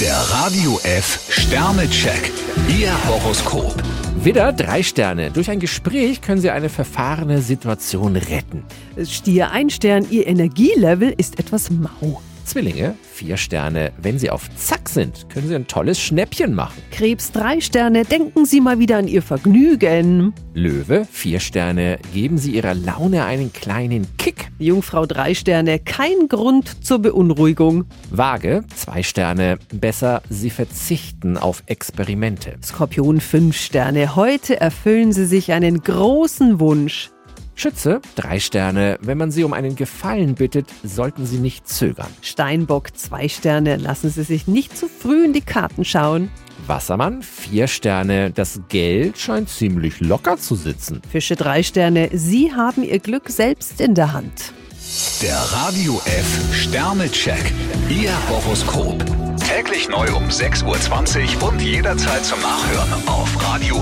Der Radio F Sternecheck. Ihr Horoskop. Widder, drei Sterne. Durch ein Gespräch können Sie eine verfahrene Situation retten. Stier ein Stern, Ihr Energielevel ist etwas mau. Zwillinge, vier Sterne. Wenn Sie auf Zack sind, können Sie ein tolles Schnäppchen machen. Krebs drei Sterne, denken Sie mal wieder an Ihr Vergnügen. Löwe, vier Sterne. Geben Sie Ihrer Laune einen kleinen Kick. Jungfrau drei Sterne, kein Grund zur Beunruhigung. Waage, zwei Sterne. Besser, Sie verzichten auf Experimente. Skorpion fünf Sterne, heute erfüllen Sie sich einen großen Wunsch. Schütze, drei Sterne. Wenn man Sie um einen Gefallen bittet, sollten Sie nicht zögern. Steinbock zwei Sterne, lassen Sie sich nicht zu früh in die Karten schauen. Wassermann, vier Sterne. Das Geld scheint ziemlich locker zu sitzen. Fische drei Sterne, Sie haben Ihr Glück selbst in der Hand. Der Radio F Sternecheck. Ihr Horoskop. Täglich neu um 6.20 Uhr und jederzeit zum Nachhören auf Radio